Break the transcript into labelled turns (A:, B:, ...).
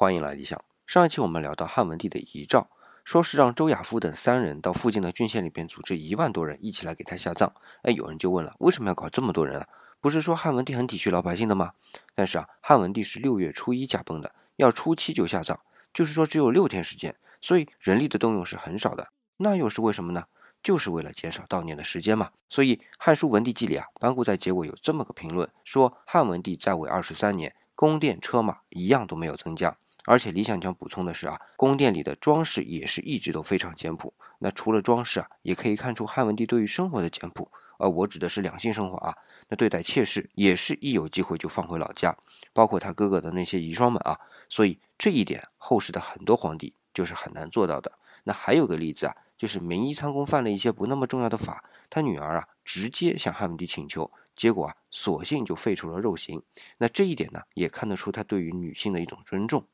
A: 欢迎来理想。上一期我们聊到汉文帝的遗诏，说是让周亚夫等三人到附近的郡县里边组织一万多人一起来给他下葬。哎，有人就问了，为什么要搞这么多人啊？不是说汉文帝很体恤老百姓的吗？但是啊，汉文帝是六月初一驾崩的，要初七就下葬，就是说只有六天时间，所以人力的动用是很少的。那又是为什么呢？就是为了减少悼念的时间嘛。所以《汉书文帝纪》里啊，班固在结尾有这么个评论，说汉文帝在位二十三年。宫殿车马一样都没有增加，而且理想讲补充的是啊，宫殿里的装饰也是一直都非常简朴。那除了装饰啊，也可以看出汉文帝对于生活的简朴。而我指的是两性生活啊。那对待妾室也是一有机会就放回老家，包括他哥哥的那些遗孀们啊。所以这一点后世的很多皇帝就是很难做到的。那还有个例子啊，就是明夷仓公犯了一些不那么重要的法，他女儿啊直接向汉文帝请求。结果啊，索性就废除了肉刑。那这一点呢，也看得出他对于女性的一种尊重。